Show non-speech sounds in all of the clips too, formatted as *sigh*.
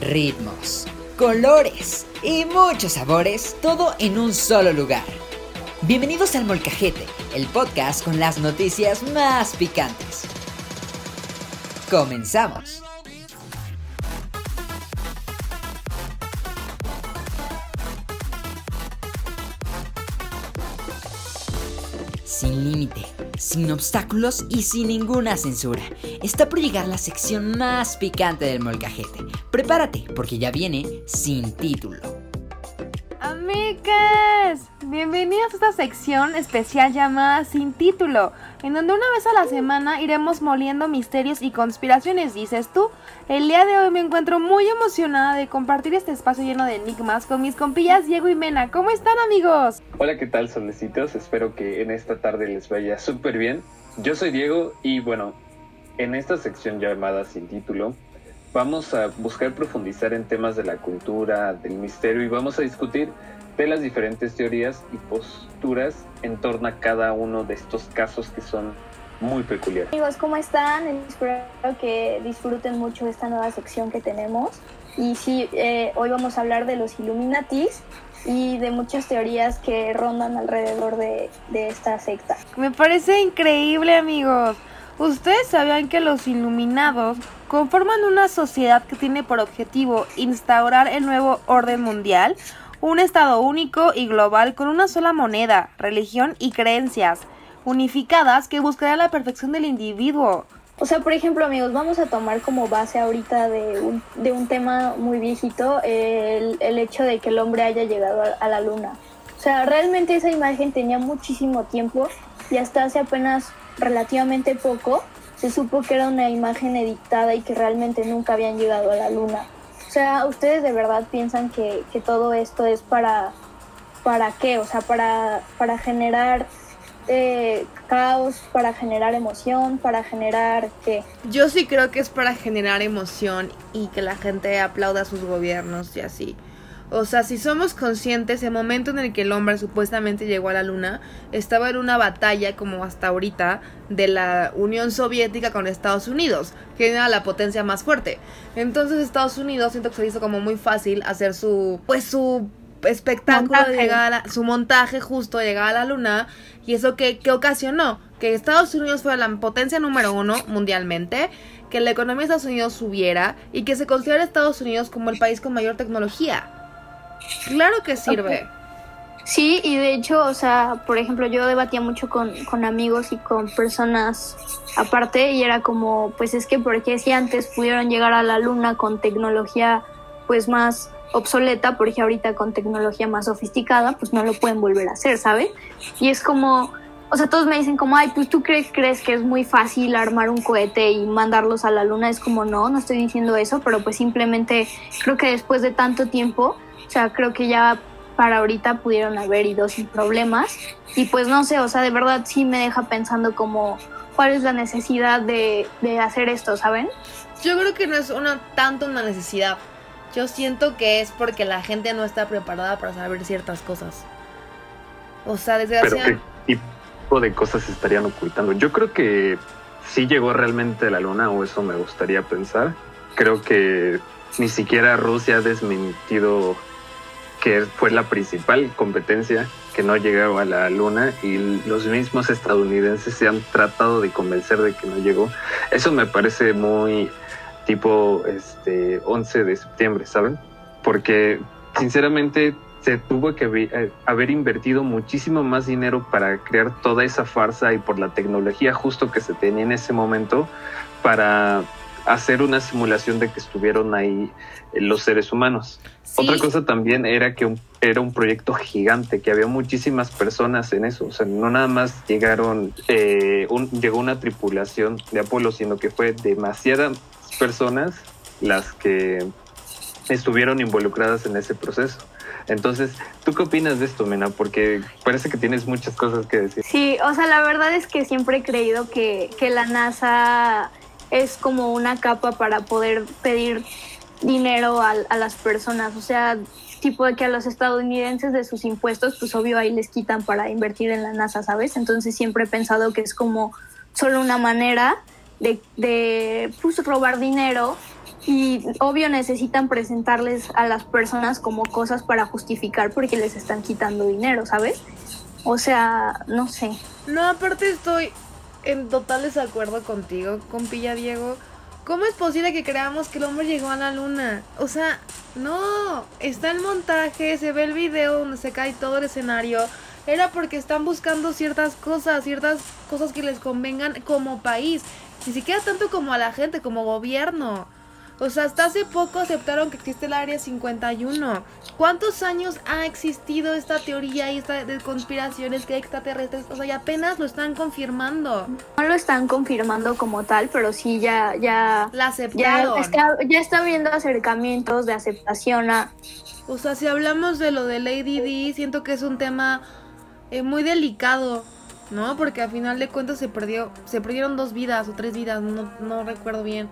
ritmos, colores y muchos sabores, todo en un solo lugar. Bienvenidos al Molcajete, el podcast con las noticias más picantes. Comenzamos. Sin límite, sin obstáculos y sin ninguna censura. Está por llegar la sección más picante del molcajete. Prepárate, porque ya viene sin título. Amigas, bienvenidos a esta sección especial llamada Sin Título, en donde una vez a la semana iremos moliendo misterios y conspiraciones, dices tú. El día de hoy me encuentro muy emocionada de compartir este espacio lleno de enigmas con mis compillas Diego y Mena. ¿Cómo están amigos? Hola, ¿qué tal solecitos? Espero que en esta tarde les vaya súper bien. Yo soy Diego y bueno, en esta sección llamada Sin Título, vamos a buscar profundizar en temas de la cultura, del misterio y vamos a discutir de las diferentes teorías y posturas en torno a cada uno de estos casos que son muy peculiares. Amigos, ¿cómo están? Espero que disfruten mucho esta nueva sección que tenemos. Y sí, eh, hoy vamos a hablar de los Illuminatis y de muchas teorías que rondan alrededor de, de esta secta. Me parece increíble amigos. ¿Ustedes sabían que los Iluminados conforman una sociedad que tiene por objetivo instaurar el nuevo orden mundial? Un estado único y global con una sola moneda, religión y creencias unificadas que buscarán la perfección del individuo. O sea, por ejemplo, amigos, vamos a tomar como base ahorita de un, de un tema muy viejito el, el hecho de que el hombre haya llegado a, a la luna. O sea, realmente esa imagen tenía muchísimo tiempo y hasta hace apenas relativamente poco se supo que era una imagen editada y que realmente nunca habían llegado a la luna. O sea, ¿ustedes de verdad piensan que, que todo esto es para, para qué? O sea, para, para generar eh, caos, para generar emoción, para generar qué? Yo sí creo que es para generar emoción y que la gente aplauda a sus gobiernos y así. O sea, si somos conscientes, el momento en el que el hombre supuestamente llegó a la luna, estaba en una batalla, como hasta ahorita, de la Unión Soviética con Estados Unidos, que era la potencia más fuerte. Entonces Estados Unidos siento que se hizo como muy fácil hacer su, pues su espectáculo de llegar a, su montaje justo de llegar a la luna y eso que, que ocasionó que Estados Unidos fuera la potencia número uno mundialmente, que la economía de Estados Unidos subiera y que se considera Estados Unidos como el país con mayor tecnología. Claro que sirve. Sí, y de hecho, o sea, por ejemplo, yo debatía mucho con, con amigos y con personas aparte y era como, pues es que porque si antes pudieron llegar a la luna con tecnología pues más obsoleta, porque ahorita con tecnología más sofisticada, pues no lo pueden volver a hacer, ¿sabes? Y es como, o sea, todos me dicen como, ay, pues tú crees, crees que es muy fácil armar un cohete y mandarlos a la luna. Es como, no, no estoy diciendo eso, pero pues simplemente creo que después de tanto tiempo, o sea, creo que ya para ahorita pudieron haber ido sin problemas. Y pues no sé, o sea, de verdad sí me deja pensando como, ¿cuál es la necesidad de, de hacer esto, ¿saben? Yo creo que no es una tanto una necesidad. Yo siento que es porque la gente no está preparada para saber ciertas cosas. O sea, desgraciadamente... ¿qué tipo de cosas estarían ocultando? Yo creo que sí llegó realmente a la luna, o eso me gustaría pensar. Creo que ni siquiera Rusia ha desmentido que fue la principal competencia que no llegaba a la luna y los mismos estadounidenses se han tratado de convencer de que no llegó. Eso me parece muy tipo este 11 de septiembre, ¿saben? Porque sinceramente se tuvo que eh, haber invertido muchísimo más dinero para crear toda esa farsa y por la tecnología justo que se tenía en ese momento para hacer una simulación de que estuvieron ahí eh, los seres humanos. Sí. Otra cosa también era que un- era un proyecto gigante, que había muchísimas personas en eso. O sea, no nada más llegaron, eh, un- llegó una tripulación de Apolo, sino que fue demasiadas personas las que estuvieron involucradas en ese proceso. Entonces, ¿tú qué opinas de esto, Mena? Porque parece que tienes muchas cosas que decir. Sí, o sea, la verdad es que siempre he creído que, que la NASA es como una capa para poder pedir dinero a, a las personas. O sea, tipo de que a los estadounidenses de sus impuestos, pues obvio ahí les quitan para invertir en la NASA, ¿sabes? Entonces siempre he pensado que es como solo una manera de, de pues, robar dinero y obvio necesitan presentarles a las personas como cosas para justificar porque les están quitando dinero, ¿sabes? O sea, no sé. No, aparte estoy en total desacuerdo contigo, compilla Diego. ¿Cómo es posible que creamos que el hombre llegó a la luna? O sea, no, está el montaje, se ve el video donde se cae todo el escenario. Era porque están buscando ciertas cosas, ciertas cosas que les convengan como país. Ni siquiera tanto como a la gente, como gobierno. O sea, hasta hace poco aceptaron que existe el Área 51. ¿Cuántos años ha existido esta teoría y esta de conspiraciones que hay extraterrestres? O sea, y apenas lo están confirmando. No lo están confirmando como tal, pero sí ya ya La ya aceptaron. está, ya está viendo acercamientos de aceptación a O sea, si hablamos de lo de Lady D, siento que es un tema eh, muy delicado, ¿no? Porque al final de cuentas se perdió, se perdieron dos vidas o tres vidas, no, no recuerdo bien.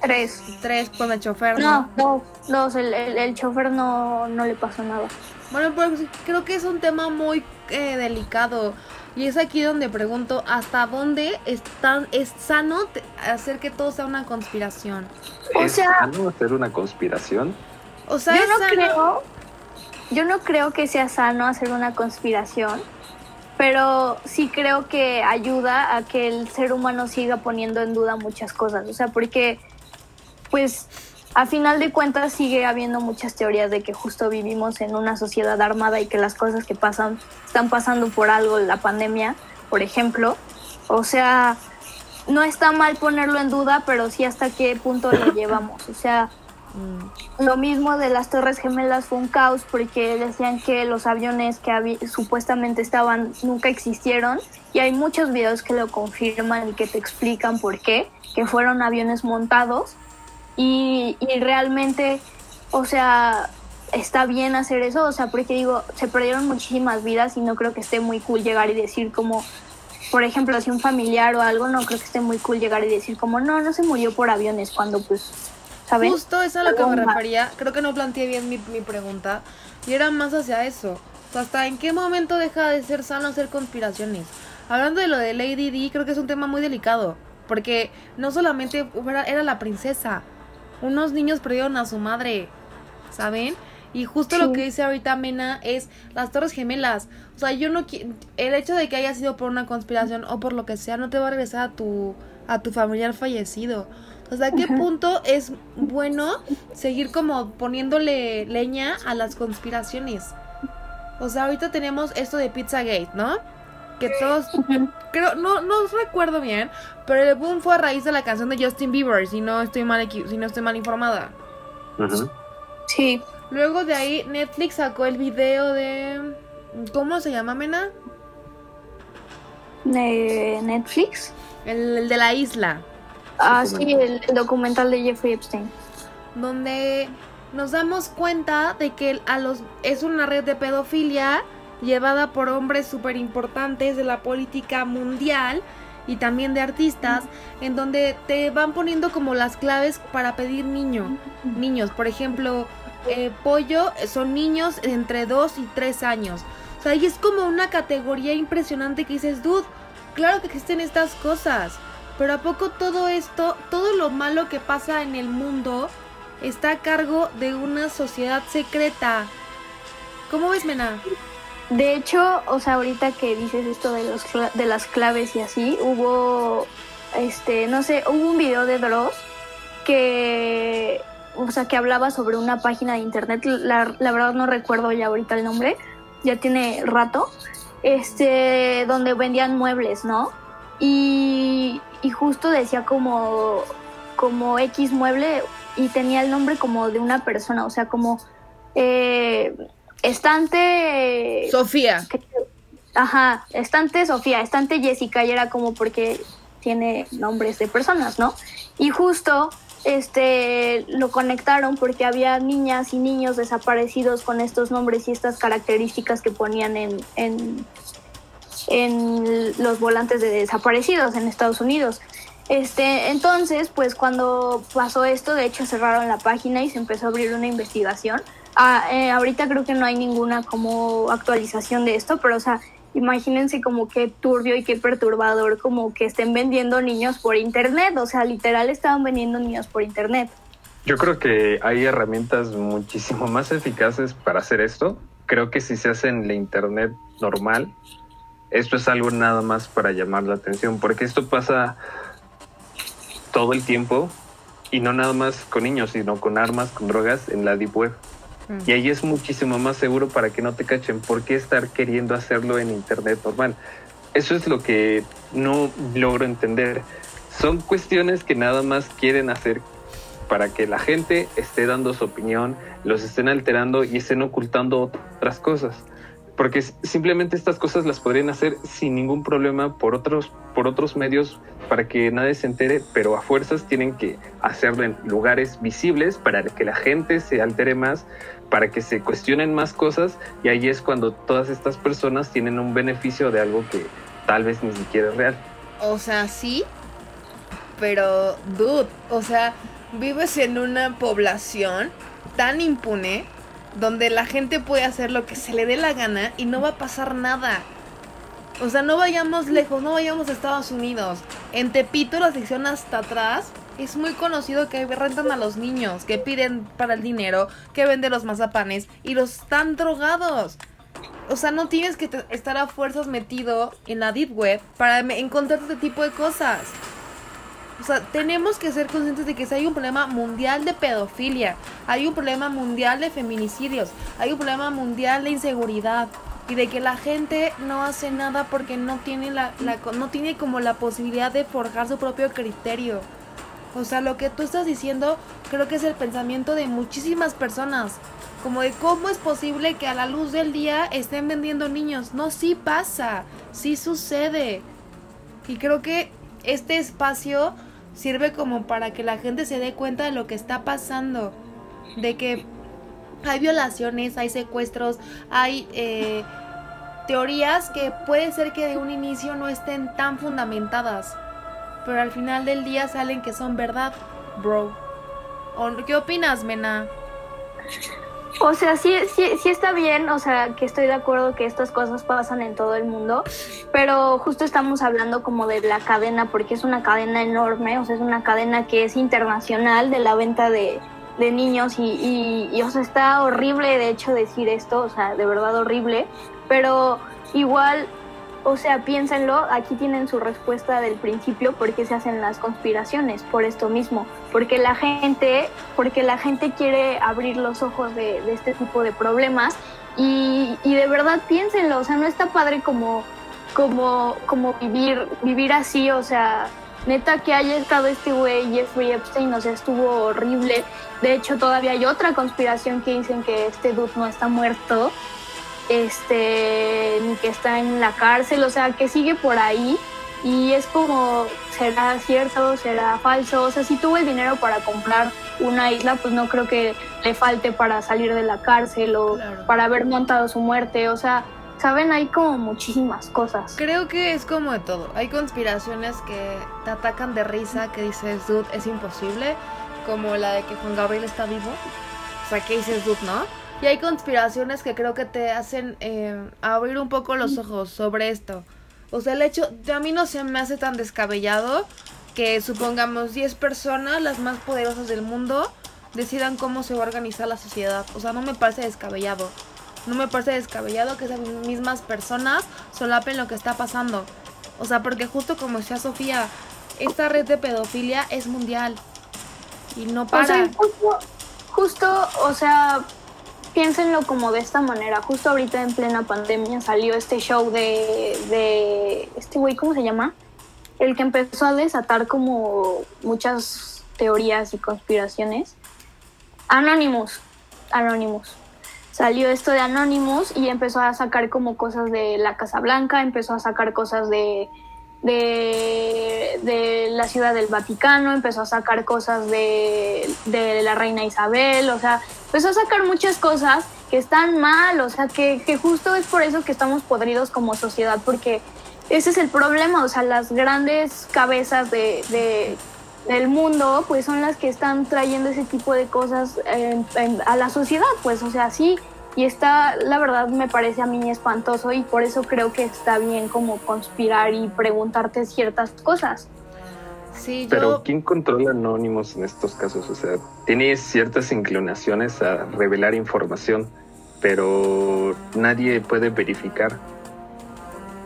Tres. Tres con el chofer, ¿no? No, no, dos, el, el, el chofer no, no le pasó nada. Bueno, pues creo que es un tema muy eh, delicado. Y es aquí donde pregunto, ¿hasta dónde es, tan- es sano hacer que todo sea una conspiración? O ¿Es sea- sano hacer una conspiración? O sea, yo es no sano- creo, yo no creo que sea sano hacer una conspiración, pero sí creo que ayuda a que el ser humano siga poniendo en duda muchas cosas. O sea, porque, pues, a final de cuentas sigue habiendo muchas teorías de que justo vivimos en una sociedad armada y que las cosas que pasan están pasando por algo, la pandemia, por ejemplo. O sea, no está mal ponerlo en duda, pero sí hasta qué punto lo *laughs* llevamos. O sea, Mm. lo mismo de las Torres Gemelas fue un caos porque decían que los aviones que supuestamente estaban nunca existieron y hay muchos videos que lo confirman y que te explican por qué, que fueron aviones montados y, y realmente, o sea, está bien hacer eso, o sea, porque digo, se perdieron muchísimas vidas y no creo que esté muy cool llegar y decir como, por ejemplo, si un familiar o algo, no creo que esté muy cool llegar y decir como, no, no se murió por aviones cuando pues, ¿sabes? Justo eso es a lo que me refería. Creo que no planteé bien mi, mi pregunta. Y era más hacia eso. O sea, ¿hasta en qué momento deja de ser sano hacer conspiraciones? Hablando de lo de Lady D, creo que es un tema muy delicado. Porque no solamente era la princesa. Unos niños perdieron a su madre. ¿Saben? Y justo lo que dice ahorita Mena es las Torres Gemelas. O sea, yo no el hecho de que haya sido por una conspiración o por lo que sea no te va a regresar a tu a tu familiar fallecido. ¿Hasta qué punto es bueno seguir como poniéndole leña a las conspiraciones? O sea, ahorita tenemos esto de Pizzagate, ¿no? Que todos creo no no recuerdo bien, pero el boom fue a raíz de la canción de Justin Bieber, si no estoy mal si no estoy mal informada. Sí. Luego de ahí Netflix sacó el video de ¿cómo se llama, Mena? de Netflix. El, el de la isla, Ah, sí, el documental de Jeffrey Epstein. donde nos damos cuenta de que a los es una red de pedofilia llevada por hombres súper importantes de la política mundial y también de artistas, en donde te van poniendo como las claves para pedir niño, niños. Por ejemplo, eh, pollo eh, son niños entre 2 y 3 años. O sea, y es como una categoría impresionante que dices, dude, claro que existen estas cosas. Pero ¿a poco todo esto, todo lo malo que pasa en el mundo está a cargo de una sociedad secreta? ¿Cómo ves, Mena? De hecho, o sea, ahorita que dices esto de los de las claves y así, hubo este, no sé, hubo un video de Dross que o sea, que hablaba sobre una página de internet, la, la verdad no recuerdo ya ahorita el nombre, ya tiene rato, este, donde vendían muebles, ¿no? Y, y justo decía como, como X mueble y tenía el nombre como de una persona, o sea, como eh, estante... Sofía. que- Ajá, estante Sofía, estante Jessica, y era como porque tiene nombres de personas, ¿no? Y justo este lo conectaron porque había niñas y niños desaparecidos con estos nombres y estas características que ponían en, en, en los volantes de desaparecidos en Estados Unidos. Este, entonces, pues cuando pasó esto, de hecho cerraron la página y se empezó a abrir una investigación. Ah, eh, ahorita creo que no hay ninguna como actualización de esto, pero o sea, imagínense como qué turbio y qué perturbador como que estén vendiendo niños por internet, o sea, literal estaban vendiendo niños por internet. Yo creo que hay herramientas muchísimo *laughs* más eficaces para hacer esto. Creo que si se hace en la internet normal, esto es algo nada más para llamar la atención, porque esto pasa todo el tiempo y no nada más con niños, sino con armas, con drogas en la deep web. Mm. Y ahí es muchísimo más seguro para que no te cachen. ¿Por qué estar queriendo hacerlo en internet normal? Eso es lo que no logro entender. Son cuestiones que nada más quieren hacer para que la gente esté dando su opinión, los estén alterando y estén ocultando otras cosas. Porque simplemente estas cosas las podrían hacer sin ningún problema por otros, por otros medios para que nadie se entere, pero a fuerzas tienen que hacerlo en lugares visibles para que la gente se altere más, para que se cuestionen más cosas y ahí es cuando todas estas personas tienen un beneficio de algo que tal vez ni siquiera es real. O sea, sí, pero, dude, o sea, vives en una población tan impune donde la gente puede hacer lo que se le dé la gana y no va a pasar nada. O sea, no vayamos lejos, no vayamos a Estados Unidos. En Tepito, la sección hasta atrás, es muy conocido que rentan a los niños, que piden para el dinero, que venden los mazapanes y los están drogados. O sea, no tienes que estar a fuerzas metido en la deep web para encontrar este tipo de cosas. O sea, tenemos que ser conscientes de que si hay un problema mundial de pedofilia, hay un problema mundial de feminicidios, hay un problema mundial de inseguridad y de que la gente no hace nada porque no tiene la, la no tiene como la posibilidad de forjar su propio criterio. O sea, lo que tú estás diciendo creo que es el pensamiento de muchísimas personas. Como de cómo es posible que a la luz del día estén vendiendo niños. No, sí pasa, sí sucede. Y creo que este espacio sirve como para que la gente se dé cuenta de lo que está pasando. De que hay violaciones, hay secuestros, hay eh, teorías que puede ser que de un inicio no estén tan fundamentadas. Pero al final del día salen que son verdad, bro. ¿O ¿Qué opinas, Mena? O sea, sí, sí, sí está bien, o sea, que estoy de acuerdo que estas cosas pasan en todo el mundo, pero justo estamos hablando como de la cadena, porque es una cadena enorme, o sea, es una cadena que es internacional de la venta de, de niños y, y, y, o sea, está horrible de hecho decir esto, o sea, de verdad horrible, pero igual, o sea, piénsenlo, aquí tienen su respuesta del principio, porque se hacen las conspiraciones, por esto mismo, porque la gente, porque la gente quiere abrir los ojos de, este tipo de problemas y, y, de verdad piénsenlo, o sea, no está padre como, como, como vivir, vivir así, o sea, neta que haya estado este güey Jeffrey Epstein, o sea, estuvo horrible. De hecho, todavía hay otra conspiración que dicen que este dude no está muerto, este, ni que está en la cárcel, o sea, que sigue por ahí. Y es como, ¿será cierto? ¿Será falso? O sea, si tuvo el dinero para comprar una isla, pues no creo que le falte para salir de la cárcel o claro. para haber montado su muerte. O sea, saben, hay como muchísimas cosas. Creo que es como de todo. Hay conspiraciones que te atacan de risa, que dices, dude, es imposible. Como la de que Juan Gabriel está vivo. O sea, que dices, dude, ¿no? Y hay conspiraciones que creo que te hacen eh, abrir un poco los ojos sobre esto. O sea, el hecho, a mí no se me hace tan descabellado que supongamos 10 personas, las más poderosas del mundo, decidan cómo se va a organizar la sociedad. O sea, no me parece descabellado. No me parece descabellado que esas mismas personas solapen lo que está pasando. O sea, porque justo como decía Sofía, esta red de pedofilia es mundial. Y no para. O sea, justo, justo, o sea, piénsenlo como de esta manera. Justo ahorita en plena pandemia salió este show de, de este güey, ¿cómo se llama? El que empezó a desatar como muchas teorías y conspiraciones. Anonymous. Anonymous. Salió esto de Anonymous y empezó a sacar como cosas de la Casa Blanca, empezó a sacar cosas de, de, de la Ciudad del Vaticano, empezó a sacar cosas de, de la Reina Isabel, o sea, empezó a sacar muchas cosas que están mal, o sea, que, que justo es por eso que estamos podridos como sociedad, porque ese es el problema, o sea, las grandes cabezas de, de, del mundo, pues son las que están trayendo ese tipo de cosas a la sociedad, pues, o sea, sí, y está, la verdad, me parece a mí espantoso y por eso creo que está bien como conspirar y preguntarte ciertas cosas. Sí, yo... Pero ¿quién controla Anonymous en estos casos? O sea, tiene ciertas inclinaciones a revelar información, pero nadie puede verificar.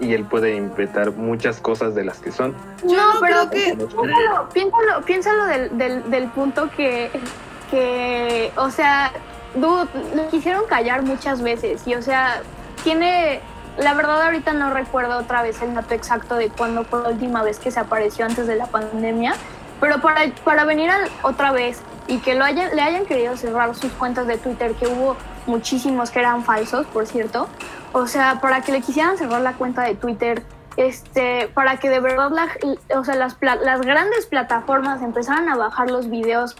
Y él puede inventar muchas cosas de las que son. Yo no, pero creo que- piénsalo, piénsalo, piénsalo del, del, del punto que, que, o sea, dude, lo quisieron callar muchas veces y, o sea, tiene, la verdad ahorita no recuerdo otra vez el dato exacto de cuándo fue la última vez que se apareció antes de la pandemia, pero para, para venir al- otra vez y que lo hayan, le hayan querido cerrar sus cuentas de Twitter, que hubo muchísimos que eran falsos, por cierto, o sea, para que le quisieran cerrar la cuenta de Twitter, este, para que de verdad la- o sea, las, las grandes plataformas empezaran a bajar los videos,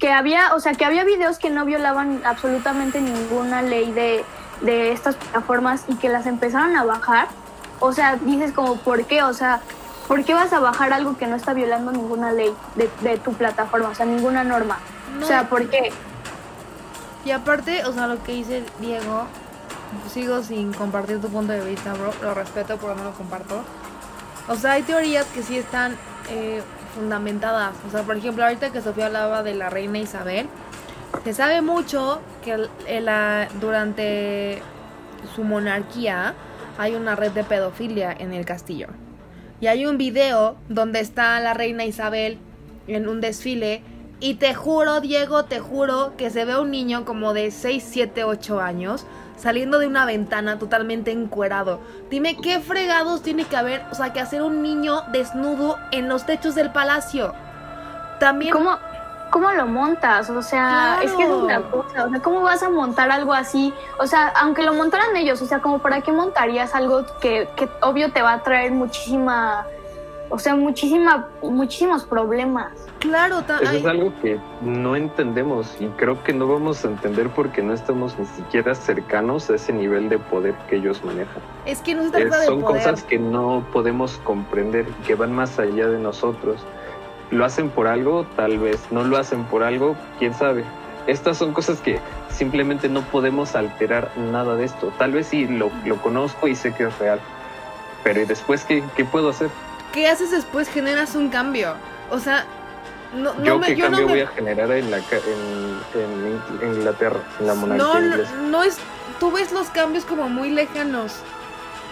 que había, o sea, que había videos que no violaban absolutamente ninguna ley de, de estas plataformas y que las empezaron a bajar, o sea, dices como, ¿por qué? O sea, ¿por qué vas a bajar algo que no está violando ninguna ley de, de tu plataforma? O sea, ninguna norma. No. O sea, ¿por qué? Y aparte, o sea, lo que dice Diego, sigo sin compartir tu punto de vista, bro. Lo respeto, pero no lo comparto. O sea, hay teorías que sí están eh, fundamentadas. O sea, por ejemplo, ahorita que Sofía hablaba de la reina Isabel, se sabe mucho que la- durante su monarquía hay una red de pedofilia en el castillo. Y hay un video donde está la reina Isabel en un desfile. Y te juro, Diego, te juro que se ve un niño como de 6, 7, 8 años saliendo de una ventana totalmente encuerado. Dime qué fregados tiene que haber, o sea, que hacer un niño desnudo en los techos del palacio. También ¿Cómo, ¿Cómo lo montas? O sea, es que es Claro. cosa. O sea, ¿cómo vas a montar algo así? O sea, aunque lo montaran ellos, o sea, como para qué montarías algo que, que obvio te va a traer muchísima, o sea, muchísima, muchísimos problemas. Claro, Eso es algo que no entendemos y creo que no vamos a entender porque no estamos ni siquiera cercanos a ese nivel de poder que ellos manejan. es que no se Es- trata de son poder. cosas que no podemos comprender, que van más allá de nosotros. ¿Lo hacen por algo? Tal vez. ¿No lo hacen por algo? ¿Quién sabe? Estas son cosas que simplemente no podemos alterar nada de esto. Tal vez sí lo, lo conozco y sé que es real. Pero ¿y después qué, qué puedo hacer? ¿Qué haces después? Generas un cambio. O sea, no, no yo me, qué yo no cambio me- voy a generar en, la, en, en In- Inglaterra, en la monarquía No, no, inglesa? no es. Tú ves los cambios como muy lejanos,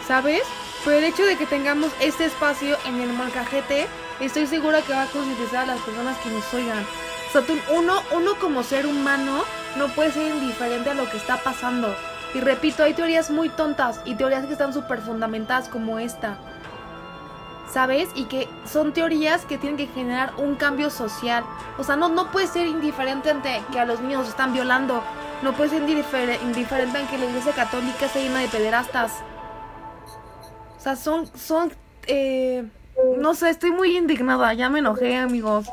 ¿sabes? Pero el hecho de que tengamos este espacio en el molcajete, estoy segura que va a concientizar a las personas que nos oigan. O sea, tú- uno, uno como ser humano no puede ser indiferente a lo que está pasando. Y repito, hay teorías muy tontas y teorías que están súper fundamentadas como esta. ¿Sabes? Y que son teorías que tienen que generar un cambio social. O sea, no, no puedes ser indiferente ante que a los niños los están violando. No puedes ser indifer- indiferente ante que la iglesia católica está llena de pederastas. O sea, son, son, eh, no sé, estoy muy indignada, ya me enojé, amigos.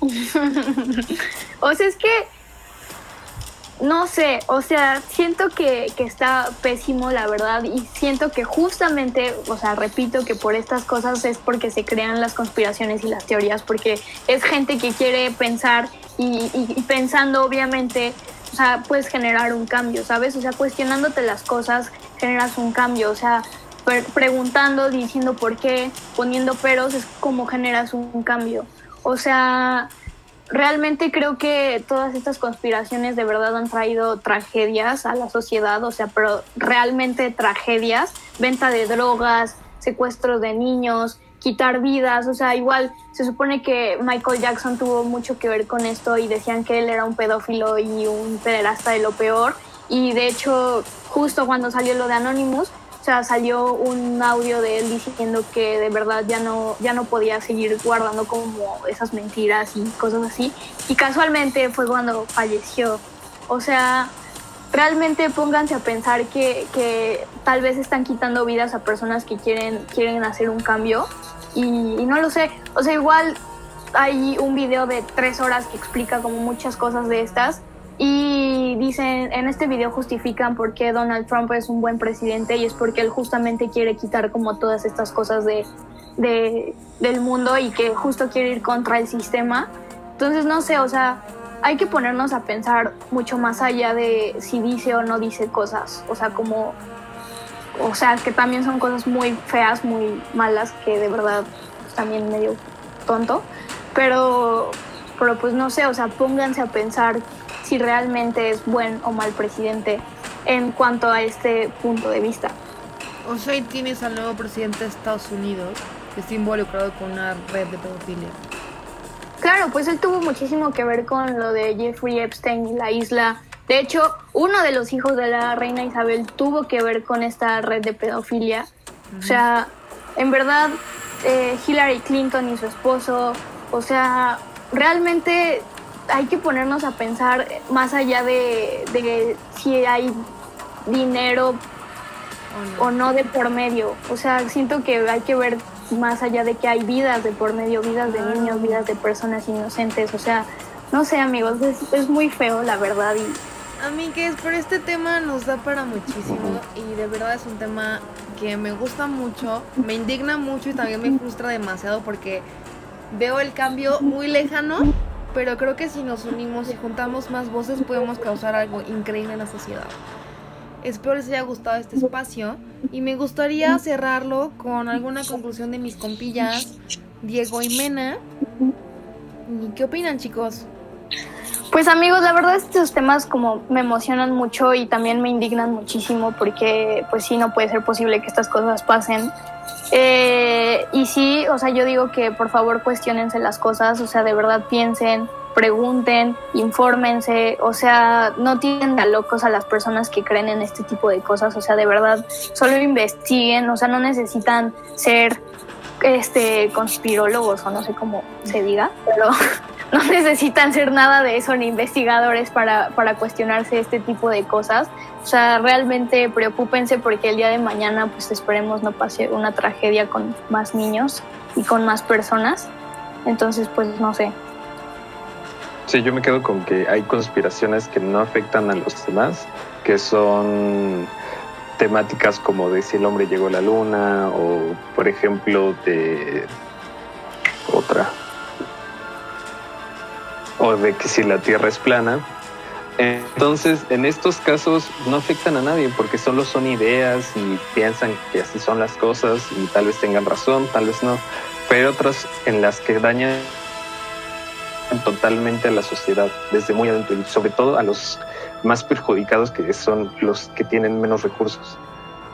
*laughs* O sea, es que no sé, o sea, siento que, que está pésimo, la verdad, y siento que justamente, o sea, repito que por estas cosas es porque se crean las conspiraciones y las teorías, porque es gente que quiere pensar y, pensando, obviamente, o sea, puedes generar un cambio, ¿sabes? O sea, cuestionándote las cosas, generas un cambio, o sea, pre- preguntando, diciendo por qué, poniendo peros, es como generas un cambio. O sea, realmente creo que todas estas conspiraciones de verdad han traído tragedias a la sociedad, o sea, pero realmente tragedias, venta de drogas, secuestros de niños, quitar vidas, o sea, igual se supone que Michael Jackson tuvo mucho que ver con esto y decían que él era un pedófilo y un pederasta de lo peor y de hecho justo cuando salió lo de Anonymous, sea, salió un audio de él diciendo que de verdad ya no, ya no podía seguir guardando como esas mentiras y cosas así. Y casualmente fue cuando falleció. O sea, realmente pónganse a pensar que, que tal vez están quitando vidas a personas que quieren, quieren hacer un cambio. Y, y no lo sé. O sea, igual hay un video de tres horas que explica como muchas cosas de estas. Y dicen, en este video justifican por qué Donald Trump es un buen presidente y es porque él justamente quiere quitar como todas estas cosas de, de- del mundo y que justo quiere ir contra el sistema. Entonces, no sé, o sea, hay que ponernos a pensar mucho más allá de si dice o no dice cosas. O sea, como, o sea, que también son cosas muy feas, muy malas, que de verdad también medio tonto, pero, pero pues no sé, o sea, pónganse a pensar si realmente es buen o mal presidente en cuanto a este punto de vista. O sea, y tienes al nuevo presidente de Estados Unidos que está involucrado con una red de pedofilia. Claro, pues él tuvo muchísimo que ver con lo de Jeffrey Epstein y la isla. De hecho, uno de los hijos de la reina Isabel tuvo que ver con esta red de pedofilia. O sea, en verdad, eh, Hillary Clinton y su esposo, o sea, realmente hay que ponernos a pensar más allá de, de si hay dinero o no de por medio. O sea, siento que hay que ver más allá de que hay vidas de por medio, vidas de niños, vidas de personas inocentes. O sea, no sé, amigos, es, es muy feo, la verdad. Y... Amigues, pero este tema nos da para muchísimo y de verdad es un tema que me gusta mucho, me indigna mucho y también me frustra demasiado porque veo el cambio muy lejano, pero creo que si nos unimos y juntamos más voces podemos causar algo increíble en la sociedad. Espero les haya gustado este espacio y me gustaría cerrarlo con alguna conclusión de mis compillas, Diego y Mena. ¿Y ¿Qué opinan chicos? Pues amigos, la verdad estos temas como me emocionan mucho y también me indignan muchísimo porque pues sí, no puede ser posible que estas cosas pasen. Eh, y sí, o sea, yo digo que por favor cuestionense las cosas, o sea, de verdad piensen, pregunten, infórmense, o sea, no tienen a locos a las personas que creen en este tipo de cosas, o sea, de verdad, solo investiguen, o sea, no necesitan ser este conspirólogos o no sé cómo se diga, pero *laughs* *laughs* no necesitan ser nada de eso ni investigadores para, para cuestionarse este tipo de cosas. O sea, realmente preocúpense porque el día de mañana, pues esperemos no pase una tragedia con más niños y con más personas. Entonces, pues no sé, Sí, yo me quedo con que hay conspiraciones que no afectan a los demás, que son temáticas como de si el hombre llegó a la luna o, por ejemplo, de otra, o de que si la Tierra es plana. Entonces, en estos casos no afectan a nadie porque solo son ideas y piensan que así son las cosas y tal vez tengan razón, tal vez no. Pero otras en las que dañan totalmente a la sociedad desde muy adentro y sobre todo a los más perjudicados que son los que tienen menos recursos.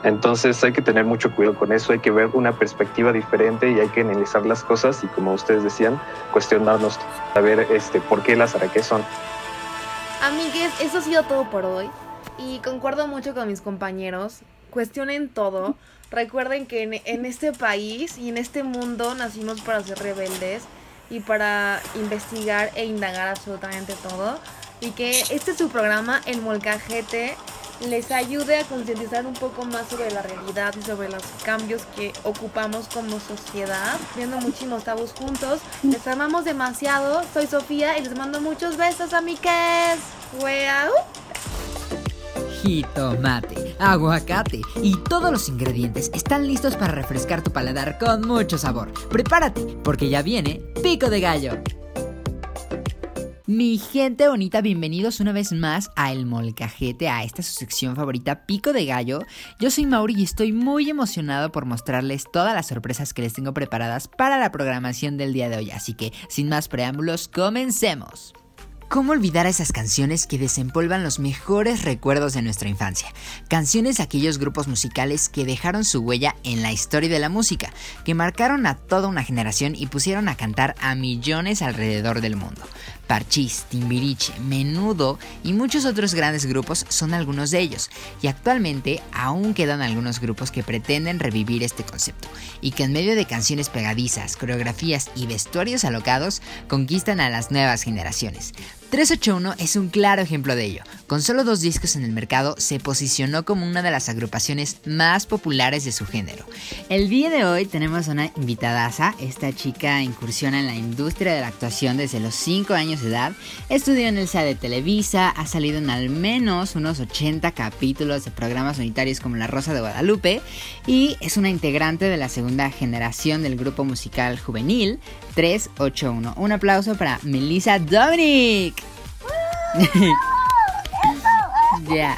Entonces hay que tener mucho cuidado con eso, hay que ver una perspectiva diferente y hay que analizar las cosas y como ustedes decían, cuestionarnos, saber este, por qué las qué son. Amigues, eso ha sido todo por hoy y concuerdo mucho con mis compañeros, cuestionen todo, recuerden que en, en este país y en este mundo nacimos para ser rebeldes y para investigar e indagar absolutamente todo. Y que este es su programa, El Molcajete, les ayude a concientizar un poco más sobre la realidad y sobre los cambios que ocupamos como sociedad, viendo muchísimos tabús juntos. Les amamos demasiado. Soy Sofía y les mando muchos besos, amigues. ¡Weau! jitomate, aguacate y todos los ingredientes están listos para refrescar tu paladar con mucho sabor. Prepárate, porque ya viene Pico de Gallo. Mi gente bonita, bienvenidos una vez más a El Molcajete, a esta su sección favorita, Pico de Gallo. Yo soy Mauri y estoy muy emocionado por mostrarles todas las sorpresas que les tengo preparadas para la programación del día de hoy. Así que, sin más preámbulos, comencemos. ¿Cómo olvidar a esas canciones que desempolvan los mejores recuerdos de nuestra infancia? Canciones de aquellos grupos musicales que dejaron su huella en la historia de la música, que marcaron a toda una generación y pusieron a cantar a millones alrededor del mundo. Parchís, Timbiriche, Menudo y muchos otros grandes grupos son algunos de ellos, y actualmente aún quedan algunos grupos que pretenden revivir este concepto, y que en medio de canciones pegadizas, coreografías y vestuarios alocados conquistan a las nuevas generaciones. 381 es un claro ejemplo de ello. Con solo dos discos en el mercado, se posicionó como una de las agrupaciones más populares de su género. El día de hoy tenemos una invitadaza. Esta chica incursiona en la industria de la actuación desde los 5 años de edad. Estudió en el SEA de Televisa, ha salido en al menos unos 80 capítulos de programas unitarios como La Rosa de Guadalupe y es una integrante de la segunda generación del grupo musical juvenil 381. Un aplauso para Melissa Dominic. *laughs* Ya.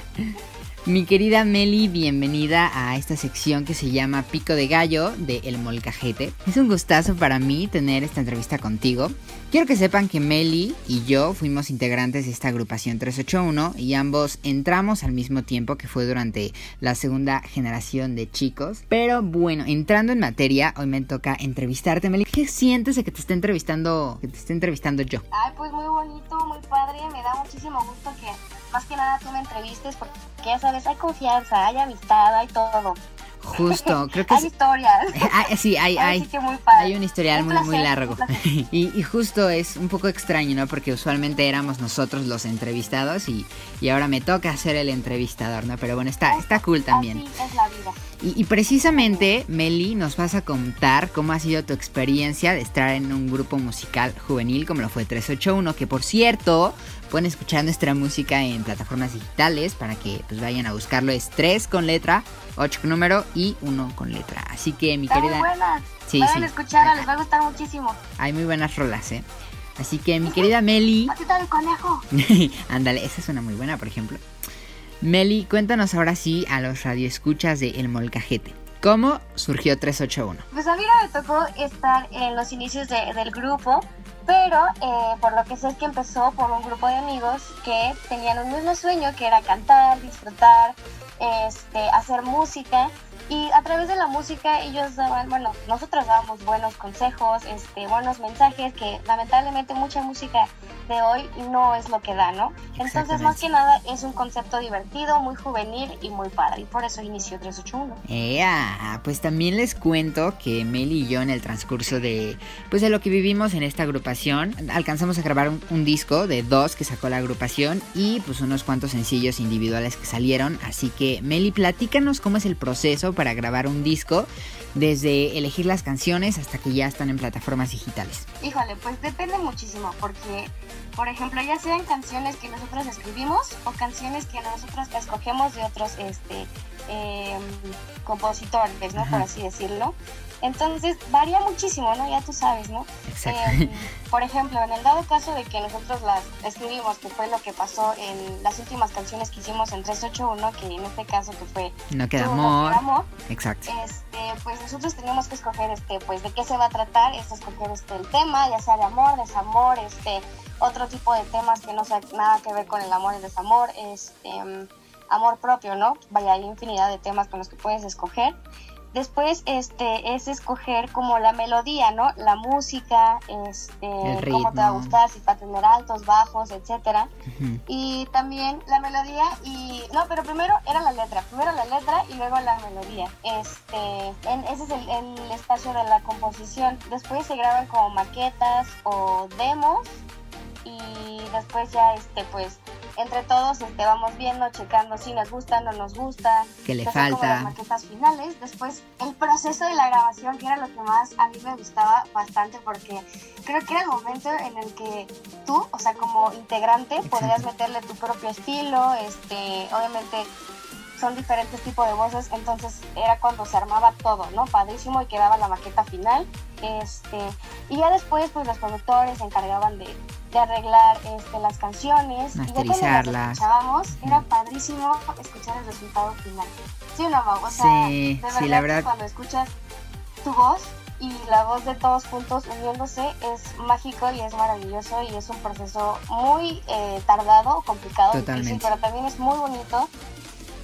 Mi querida Meli, bienvenida a esta sección que se llama Pico de Gallo de El Molcajete. Es un gustazo para mí tener esta entrevista contigo. Quiero que sepan que Meli y yo fuimos integrantes de esta agrupación 381 y ambos entramos al mismo tiempo que fue durante la segunda generación de chicos. Pero bueno, entrando en materia, hoy me toca entrevistarte, Meli. ¿Qué sientes de que te esté entrevistando, que te esté entrevistando yo? Ay, pues muy bonito, muy padre, me da muchísimo gusto que más que nada tú me entrevistes porque ya sabes, hay confianza, hay amistad, hay todo. Justo, *laughs* creo que hay historias. *laughs* Ah, sí, hay, hay, muy hay un historial Un muy, muy largo. *laughs* Y, y justo es un poco extraño, ¿no? Porque usualmente éramos nosotros los entrevistados y, y ahora me toca ser el entrevistador, ¿no? Pero bueno, está, está cool también. Así es la vida. Y, y precisamente, Meli, nos vas a contar cómo ha sido tu experiencia de estar en un grupo musical juvenil como lo fue 381, que por cierto, pueden escuchar nuestra música en plataformas digitales para que pues vayan a buscarlo. Es 3 con letra, 8 con número y 1 con letra. Así que mi Está muy querida... buena. Sí, Vayan sí. a escucharla, les va a gustar muchísimo. Hay muy buenas rolas, ¿eh? Así que mi querida Meli... Patita del conejo. *laughs* Ándale, esa suena muy buena, por ejemplo. Meli, cuéntanos ahora sí a los radioescuchas de El Molcajete. ¿Cómo surgió 381? Pues a mí no me tocó estar en los inicios de- del grupo, pero eh, por lo que sé es que empezó por un grupo de amigos que tenían un mismo sueño, que era cantar, disfrutar, este, hacer música. Y a través de la música ellos daban, bueno, nosotros dábamos buenos consejos, este, buenos mensajes, que lamentablemente mucha música de hoy no es lo que da, ¿no? Entonces, más que nada, es un concepto divertido, muy juvenil y muy padre. Y por eso inició 381. Ea, pues también les cuento que Meli y yo en el transcurso de pues de lo que vivimos en esta agrupación alcanzamos a grabar un, un disco de dos que sacó la agrupación y pues unos cuantos sencillos individuales que salieron así que Meli platícanos cómo es el proceso para grabar un disco desde elegir las canciones hasta que ya están en plataformas digitales. Híjole, pues depende muchísimo, porque, por ejemplo, ya sean canciones que nosotros escribimos o canciones que nosotros escogemos de otros este, em, compositores, ¿no? Por Ajá. así decirlo. Entonces, varía muchísimo, ¿no? Ya tú sabes, ¿no? exacto Em, por ejemplo, en el dado caso de que nosotros las escribimos, que fue lo que pasó en las últimas canciones que hicimos en 381, que en este caso que fue no queda Tú, No amor Queda amor exacto este, pues nosotros teníamos que escoger este, pues de qué se va a tratar, es escoger este el tema, ya sea de amor, desamor, este, otro tipo de temas que no sea nada que ver con el amor y el desamor, este, amor propio, ¿no? Vaya, hay infinidad de temas con los que puedes escoger. Después, este, es escoger como la melodía, ¿no? La música, este, cómo te va a gustar, si va a tener altos, bajos, etcétera Ujú. y también la melodía y no pero primero era la letra primero la letra y luego la melodía este en, ese es el, el espacio de la composición después se graban como maquetas o demos y después ya este pues entre todos este vamos viendo checando si nos gusta no nos gusta que le son como las falta maquetas finales. Después, el proceso de la grabación, que era lo que más a mí me gustaba bastante, porque creo que era el momento en el que tú, o sea, como integrante, Exacto. podrías meterle tu propio estilo, este, obviamente son diferentes tipos de voces, entonces era cuando se armaba todo, ¿no? Padrísimo y quedaba la maqueta final. Este, y ya después, pues los productores se encargaban de, de arreglar este, las canciones. Y ya cuando las escuchábamos, era padrísimo escuchar el resultado final. ¿Sí no? O sea, Sí, de sí, verdad, la que verdad. cuando escuchas tu voz y la voz de todos juntos uniéndose es mágico y es maravilloso y es un proceso muy eh, tardado, complicado, difícil, Totalmente. pero también es muy bonito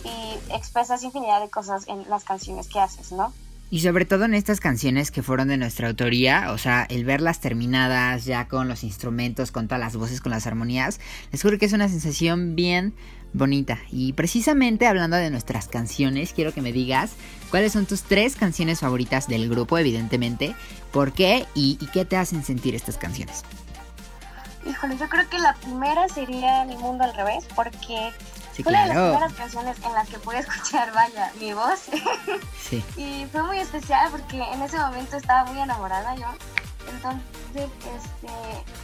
y expresas infinidad de cosas en las canciones que haces, ¿no? Y sobre todo en estas canciones que fueron de nuestra autoría, o sea, el verlas terminadas ya con los instrumentos, con todas las voces, con las armonías, les juro que es una sensación bien bonita. Y precisamente hablando de nuestras canciones, quiero que me digas cuáles son tus tres canciones favoritas del grupo, evidentemente, por qué y, y qué te hacen sentir estas canciones. Híjole, yo creo que la primera sería Mi Mundo al Revés, porque Sí, fue una de las primeras canciones en las que pude escuchar, vaya, mi voz. *laughs* Sí. Y fue muy especial porque en ese momento estaba muy enamorada yo. Entonces, este,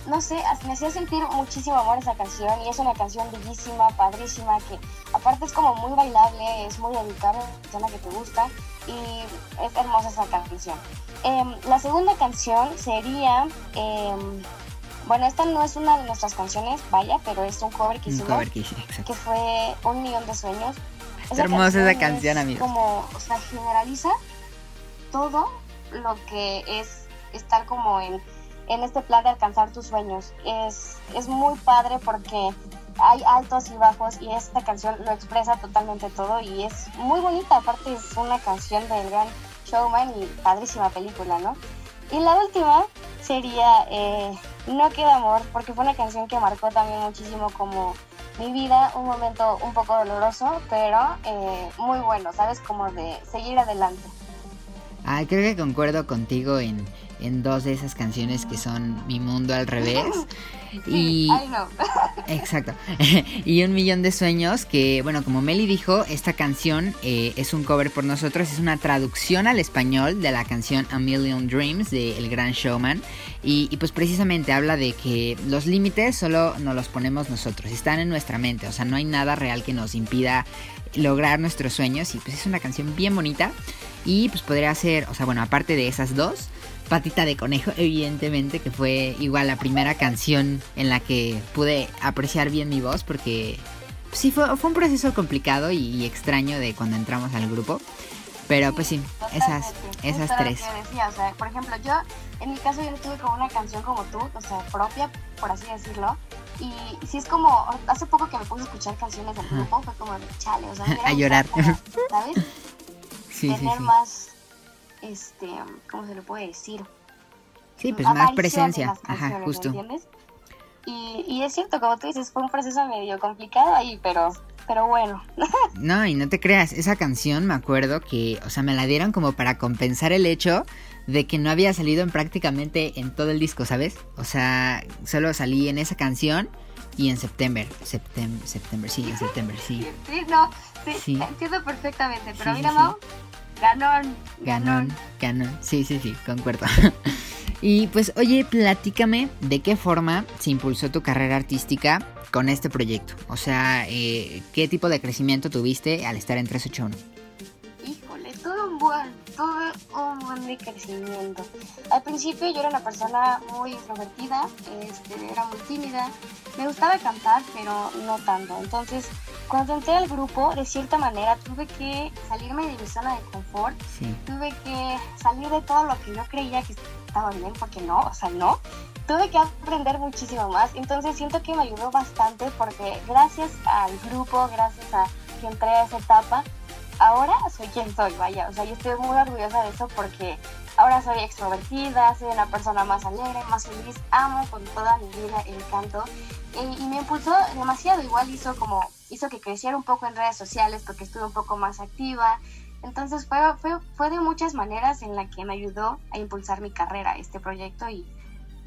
no sé, me hacía sentir muchísimo amor esa canción y es una canción bellísima, padrísima, que aparte es como muy bailable, es muy dedicada a la persona que te gusta y es hermosa esa canción. Em, la segunda canción sería em, Bueno, esta no es una de nuestras canciones, vaya, pero es un cover que Un hicimos, cover que hice, exacto. que fue Un Millón de Sueños. Está hermosa esa es canción, amigos. Como, o sea, generaliza todo lo que es estar como en, en este plan de alcanzar tus sueños. Es, es muy padre porque hay altos y bajos y esta canción lo expresa totalmente todo y es muy bonita. Aparte es una canción del gran showman y padrísima película, ¿no? Y la última sería eh, No queda amor, porque fue una canción que marcó también muchísimo como mi vida, un momento un poco doloroso, pero eh, muy bueno, ¿sabes? Como de seguir adelante. Ay, creo que concuerdo contigo en, en dos de esas canciones que son Mi Mundo al Revés. *laughs* Y, Ay, no. *laughs* Exacto. *laughs* y un millón de sueños que, bueno, como Meli dijo, esta canción eh, es un cover por nosotros, es una traducción al español de la canción A Million Dreams de El Gran Showman. Y, y pues precisamente habla de que los límites solo nos los ponemos nosotros, están en nuestra mente, o sea, no hay nada real que nos impida lograr nuestros sueños. Y pues es una canción bien bonita. Y pues podría ser, o sea, bueno, aparte de esas dos, Patita de Conejo, evidentemente, que fue igual la primera canción en la que pude apreciar bien mi voz, porque pues, sí fue, fue un proceso complicado y, y extraño de cuando entramos al grupo. Pero pues sí, esas, esas tres. decía, o sea, por ejemplo, yo, en mi caso, yo no tuve como una canción como tú, o sea, propia, por así decirlo. Y sí es como, hace poco que me puse a escuchar canciones del grupo, fue como chale, o sea, *laughs* A llorar. como, ¿Sabes? *laughs* Sí, sí, Tener sí. más, este, ¿cómo se le puede decir? Sí, pues más presencia. Ajá, canciones, ¿me justo. entiendes? Y, y es cierto, como tú dices, fue un proceso medio complicado ahí, pero, pero bueno. *laughs* No, y no te creas, esa canción me acuerdo que, o sea, me la dieron como para compensar el hecho de que no había salido en prácticamente en todo el disco, ¿sabes? O sea, solo salí en esa canción y en septiembre. Septiembre, septiembre, sí, en *laughs* septiembre, sí. Sí, no, sí, Sí. entiendo perfectamente, pero Sí, mira. Mau, ganón, Ganón, ganón. Sí, sí, sí, concuerdo. *laughs* y pues, oye, platícame de qué forma se impulsó tu carrera artística con este proyecto. O sea, eh, ¿qué tipo de crecimiento tuviste al estar en 381? Todo un buen, todo un buen de crecimiento. Al principio yo era una persona muy introvertida, este, era muy tímida, me gustaba cantar, pero no tanto. Entonces, cuando entré al grupo, de cierta manera tuve que salirme de mi zona de confort, Sí. tuve que salir de todo lo que yo creía que estaba bien, porque no, o sea, no. Tuve que aprender muchísimo más, entonces siento que me ayudó bastante porque gracias al grupo, gracias a que entré a esa etapa, ahora soy quien soy, vaya, o sea, yo estoy muy orgullosa de eso porque ahora soy extrovertida, soy una persona más alegre, más feliz, amo con toda mi vida el canto y me impulsó demasiado, igual hizo como, hizo que creciera un poco en redes sociales porque estuve un poco más activa, entonces fue, fue, fue de muchas maneras en la que me ayudó a impulsar mi carrera, este proyecto y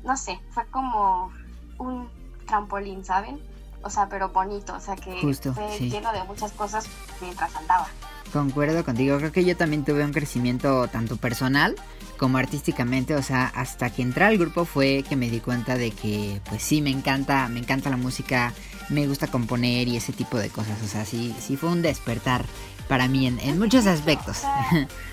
no sé, fue como un trampolín, ¿saben? O sea, pero bonito, o sea que Justo, fue sí. lleno de muchas cosas mientras andaba. Concuerdo contigo, creo que yo también tuve un crecimiento tanto personal como artísticamente, o sea, hasta que entré al grupo fue que me di cuenta de que pues sí me encanta, me encanta la música, me gusta componer y ese tipo de cosas, o sea, sí, sí fue un despertar para mí en, en muchos aspectos. *laughs*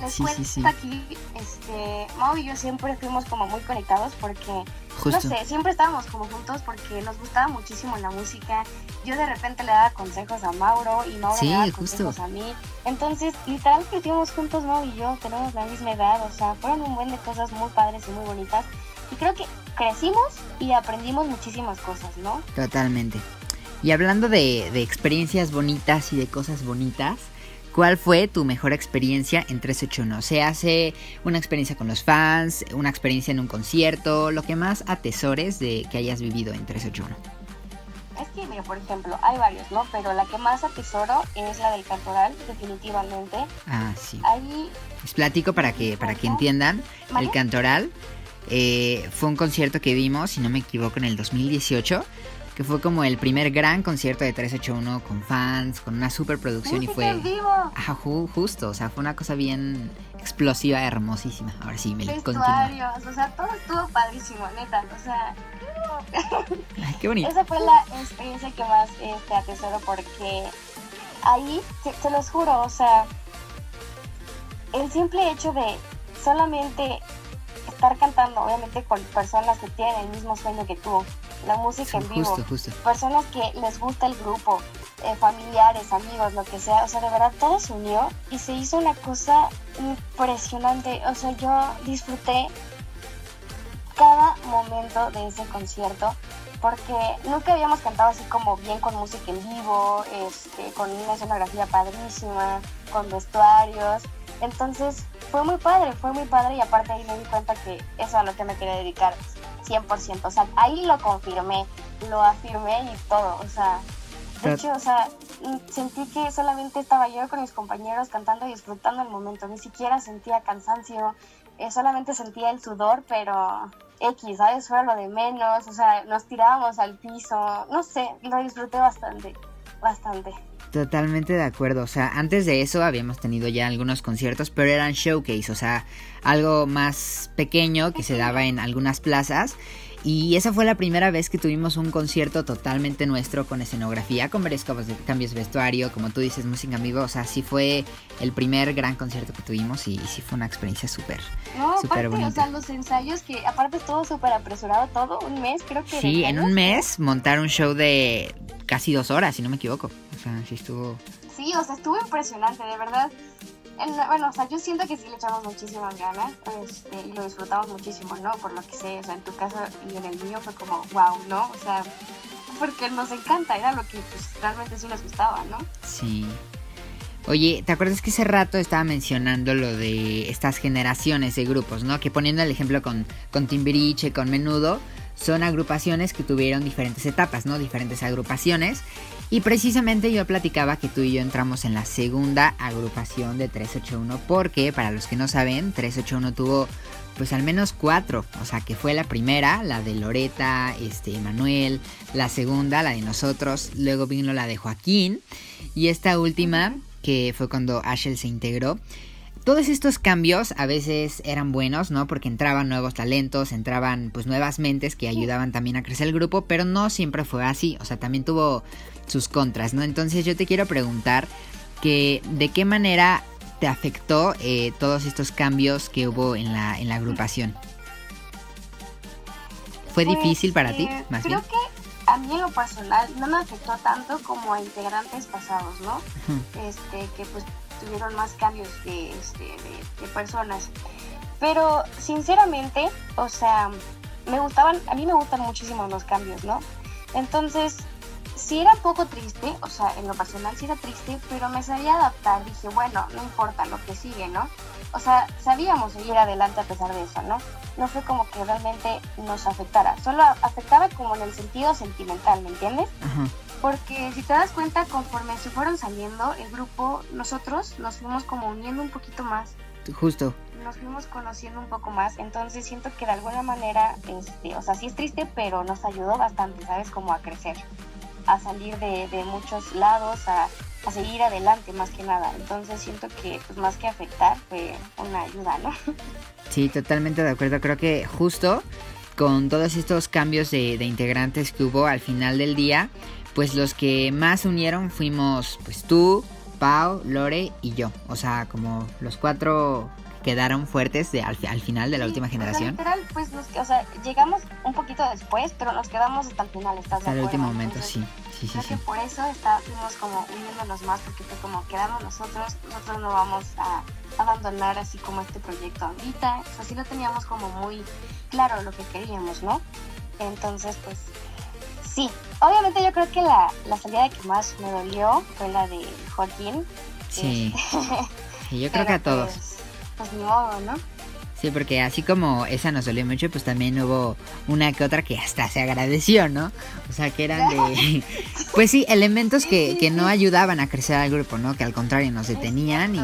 Les Sí, cuento sí, sí. aquí, este, Mau y yo siempre fuimos como muy conectados porque, Justo. no sé, siempre estábamos como juntos porque nos gustaba muchísimo la música. Yo de repente le daba consejos a Mauro y Mauro me daba justo. consejos a mí. Entonces, literal crecimos juntos, Mau y yo, tenemos la misma edad, o sea, fueron un buen de cosas muy padres y muy bonitas. Y creo que crecimos y aprendimos muchísimas cosas, ¿no? Totalmente. Y hablando de, de experiencias bonitas y de cosas bonitas, ¿cuál fue tu mejor experiencia en 381? Se hace una experiencia con los fans, una experiencia en un concierto, lo que más atesores de que hayas vivido en 381. Es que, mira, por ejemplo, hay varios, ¿no? Pero la que más atesoro es la del cantoral, definitivamente. Ah, sí. Ahí, Les platico para que, para que entiendan. El ¿Vale? Cantoral eh, fue un concierto que vimos, si no me equivoco, en el 2018. Que fue como el primer gran concierto de 381 con fans, con una super producción y fue... Ajá, ju- justo, o sea, fue una cosa bien explosiva, hermosísima. Ahora sí, me continúa. o sea, todo estuvo padrísimo, neta, o sea, *laughs* Ay, qué bonito. esa fue la experiencia que más este, atesoro porque ahí, te, te los juro, o sea, el simple hecho de solamente estar cantando, obviamente con personas que tienen el mismo sueño que tú, la música en vivo, personas que les gusta el grupo, eh, familiares, amigos, lo que sea, o sea, de verdad todo se unió y se hizo una cosa impresionante, o sea, yo disfruté cada momento de ese concierto porque nunca habíamos cantado así como bien con música en vivo, este, con una escenografía padrísima, con vestuarios. Entonces fue muy padre, fue muy padre y aparte ahí me di cuenta que eso es a lo que me quería dedicar 100%. O sea, ahí lo confirmé, lo afirmé y todo. O sea, de hecho, o sea, sentí que solamente estaba yo con mis compañeros cantando y disfrutando el momento. Ni siquiera sentía cansancio, eh, solamente sentía el sudor, pero X, ¿sabes? Fue lo de menos, o sea, nos tirábamos al piso, no sé, lo disfruté bastante, bastante. Totalmente de acuerdo, o sea, antes de eso habíamos tenido ya algunos conciertos, pero eran showcase, o sea, algo más pequeño que se daba en algunas plazas y esa fue la primera vez que tuvimos un concierto totalmente nuestro con escenografía, con varios cambios de vestuario, como tú dices, música en vivo. O sea, sí fue el primer gran concierto que tuvimos y, sí fue una experiencia súper, no, súper bonita. O sea, los ensayos que aparte estuvo súper apresurado todo, un mes creo que. Sí, en un mes montar un show de casi dos horas, si no me equivoco. O sea, sí estuvo... Sí, o sea, estuvo impresionante, de verdad bueno, o sea, yo siento que sí le echamos muchísimas ganas este, y lo disfrutamos muchísimo, ¿no? Por lo que sé, o sea, en tu caso y en el mío fue como, wow, ¿no? O sea, porque nos encanta, era lo que pues, realmente sí nos gustaba, ¿no? Sí. Oye, ¿te acuerdas que ese rato estaba mencionando lo de estas generaciones de grupos, ¿no? Que poniendo el ejemplo con, con Timbiriche, con Menudo, son agrupaciones que tuvieron diferentes etapas, ¿no? Diferentes agrupaciones. Y precisamente yo platicaba que tú y yo entramos en la segunda agrupación de 381 porque, para los que no saben, 381 tuvo pues al menos cuatro, o sea que fue la primera, la de Loreta, este, Manuel, la segunda, la de nosotros, luego vino la de Joaquín y esta última que fue cuando Ashel se integró. Todos estos cambios a veces eran buenos, ¿no? Porque entraban nuevos talentos, entraban pues nuevas mentes que ayudaban también a crecer el grupo, pero no siempre fue así, o sea, también tuvo sus contras, ¿no? Entonces yo te quiero preguntar que de qué manera te afectó eh, todos estos cambios que hubo en la, en la agrupación. ¿Fue pues, difícil para ti? Creo que a mí en lo personal no me afectó tanto como a integrantes pasados, ¿no? Este, que pues tuvieron más cambios de, este, de, personas. Pero sinceramente, o sea, me gustaban, a mí me gustan muchísimo los cambios, ¿no? Entonces, si era un poco triste, o sea, en lo personal sí era triste, pero me sabía adaptar. Dije, bueno, no importa lo que sigue, ¿no? O sea, sabíamos seguir adelante a pesar de eso, ¿no? No fue como que realmente nos afectara, solo afectaba como en el sentido sentimental, ¿me entiendes? Porque si te das cuenta, conforme se fueron saliendo el grupo, nosotros nos fuimos como uniendo un poquito más. Justo. Nos fuimos conociendo un poco más, entonces siento que de alguna manera, este, o sea, sí es triste, pero nos ayudó bastante, ¿sabes? Como a crecer, a salir de, muchos lados, a, a, seguir adelante más que nada. Entonces siento que pues más que afectar fue una ayuda, ¿no? *laughs* Sí, totalmente de acuerdo. Creo que justo con todos estos cambios de, de integrantes que hubo al final del día, pues los que más unieron fuimos pues tú, Pau, Lore y yo. O sea, como los cuatro quedaron fuertes de, al, final de la última generación. O sea, literal, pues o sea, llegamos un poquito después, pero nos quedamos hasta el final, ¿estás Hasta el último momento, sí. Sí, sí, sí. por eso estuvimos como uniéndonos más, porque fue como quedamos nosotros, nosotros no vamos a abandonar así como este proyecto ahorita. O sea, sí lo teníamos como muy claro lo que queríamos, ¿no? Entonces, pues Sí, obviamente yo creo que la, la salida que más me dolió fue la de Joaquín. Sí. *laughs* sí yo creo que a todos. Pues, pues modo, ¿no? Sí, porque así como esa nos dolió mucho, pues también hubo una que otra que hasta se agradeció, ¿no? O sea, que eran de... *laughs* Pues sí, elementos que, que no ayudaban a crecer al grupo, ¿no? Que al contrario nos detenían y,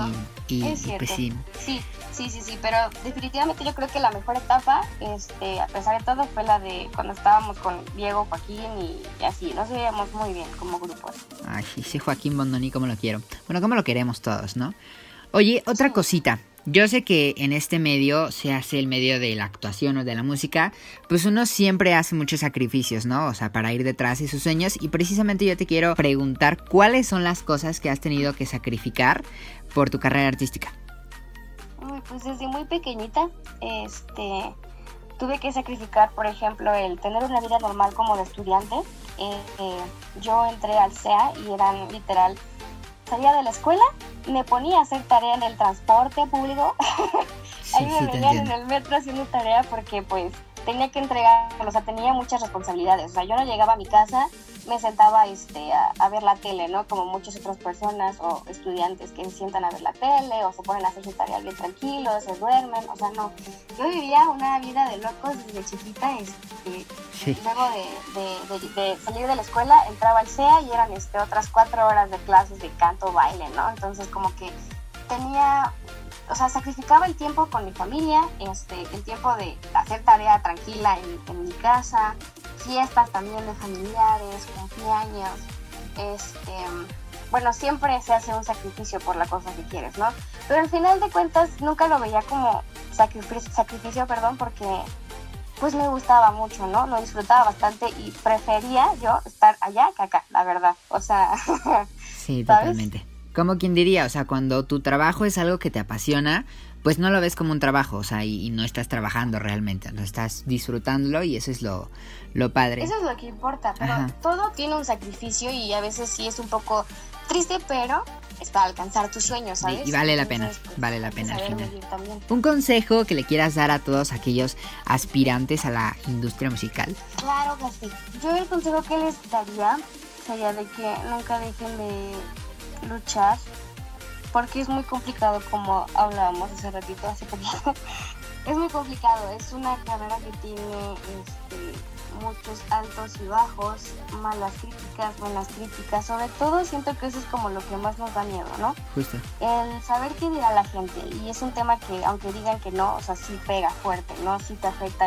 y, y, pues sí. Sí, Sí, sí, sí, pero definitivamente yo creo que la mejor etapa, este, a pesar de todo, fue la de cuando estábamos con Diego, Joaquín y, así, nos veíamos muy bien como grupo. Ay, sí, Joaquín Bondoni, como lo quiero. Bueno, como lo queremos todos, ¿no? Oye, otra cosita. Yo sé que en este medio se hace el medio de la actuación o de la música, pues uno siempre hace muchos sacrificios, ¿no? O sea, para ir detrás de sus sueños y precisamente yo te quiero preguntar cuáles son las cosas que has tenido que sacrificar por tu carrera artística. Uy, pues desde muy pequeñita, este, tuve que sacrificar, por ejemplo, el tener una vida normal como de estudiante. Eh, eh, yo entré al CEA y eran literal, salía de la escuela, me ponía a hacer tarea en el transporte público. Sí, Ahí me sí, venían en el metro haciendo tarea porque pues tenía que entregar, o sea, tenía muchas responsabilidades. O sea, yo no llegaba a mi casa, me sentaba este, a, a ver la tele, ¿no? Como muchas otras personas o estudiantes que se sientan a ver la tele o se ponen a hacer su tarea bien tranquilos, se duermen. O sea, no. Yo vivía una vida de locos desde chiquita. Este, Sí. Luego de, de- de- de salir de la escuela, entraba al CEA y eran este, otras cuatro horas de clases de canto, baile, ¿no? Entonces como que tenía, o sea, sacrificaba el tiempo con mi familia, este, el tiempo de hacer tarea tranquila en, en mi casa, fiestas también de familiares, cumpleaños, este, bueno, siempre se hace un sacrificio por la cosa que quieres, ¿no? Pero al final de cuentas nunca lo veía como sacrificio, sacrificio perdón, porque pues me gustaba mucho, ¿no? Lo disfrutaba bastante y prefería yo estar allá que acá, la verdad. O sea, *laughs* Sí, totalmente. Como quien diría, o sea, cuando tu trabajo es algo que te apasiona, pues no lo ves como un trabajo, o sea, y, y no estás trabajando realmente, no estás disfrutándolo y eso es lo, lo padre. eso es lo que importa, pero Ajá. todo tiene un sacrificio y a veces sí es un poco triste, pero es para alcanzar tus sueños, ¿sabes? y vale la pena, pues, vale la pena al final. Un consejo que le quieras dar a todos aquellos aspirantes a la industria musical. Claro que sí. Yo el consejo que les daría sería de que nunca dejen de luchar, porque es muy complicado como hablábamos hace ratito, hace poquito. *laughs* es muy complicado, es una carrera que tiene este, muchos altos y bajos, malas críticas, buenas críticas, sobre todo siento que eso es como lo que más nos da miedo, ¿no? Justo. el saber qué dirá la gente y es un tema que aunque digan que no, o sea, sí pega fuerte, ¿no? Sí te afecta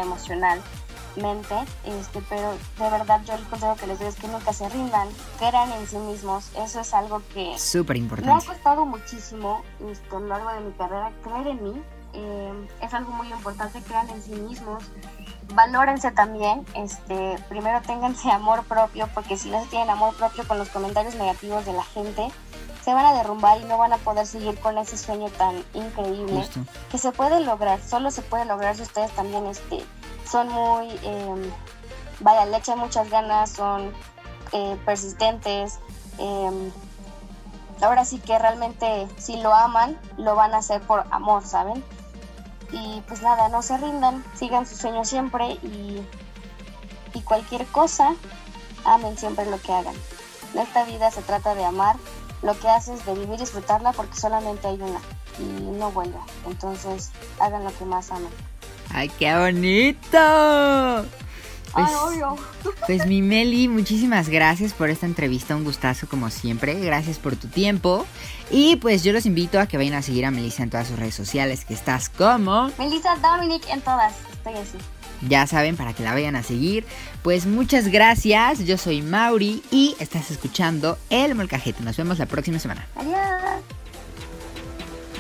emocionalmente, este, pero de verdad yo el consejo que les doy es que nunca se rindan, crean en sí mismos, eso es algo que Súper me ha importante. costado muchísimo este, a lo largo de mi carrera creer en mí, eh, es algo muy importante, crean en sí mismos, valórense también, este, primero ténganse *laughs* amor propio, porque si no se tienen amor propio con los comentarios negativos de la gente, se van a derrumbar y no van a poder seguir con ese sueño tan increíble Justo. que se puede lograr, solo se puede lograr si ustedes también este, son muy, eh, vaya, le echan muchas ganas, son eh, persistentes. eh, ahora sí que realmente si lo aman, lo van a hacer por amor, ¿saben? Y pues nada, no se rindan, sigan sus sueños siempre y, y cualquier cosa, amen siempre lo que hagan. En esta vida se trata de amar lo que haces, de vivir y disfrutarla porque solamente hay una y no vuelve. Entonces hagan lo que más amen. ¡Ay, qué bonito! Pues, Ay, obvio. pues mi Meli, muchísimas gracias por esta entrevista, un gustazo como siempre, gracias por tu tiempo y pues yo los invito a que vayan a seguir a Melissa en todas sus redes sociales, que estás como, Melissa Dominic en todas. Estoy así. ya saben, para que la vayan a seguir. Pues muchas gracias, yo soy Mauri y estás escuchando El Molcajete, nos vemos la próxima semana. Adiós.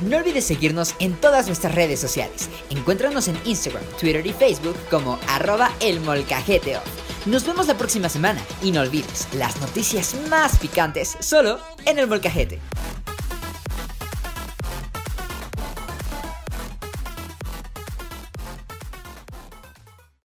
No olvides seguirnos en todas nuestras redes sociales. Encuéntranos en Instagram, Twitter y Facebook como arroba elmolcajeteo. Nos vemos la próxima semana y no olvides las noticias más picantes solo en el molcajete.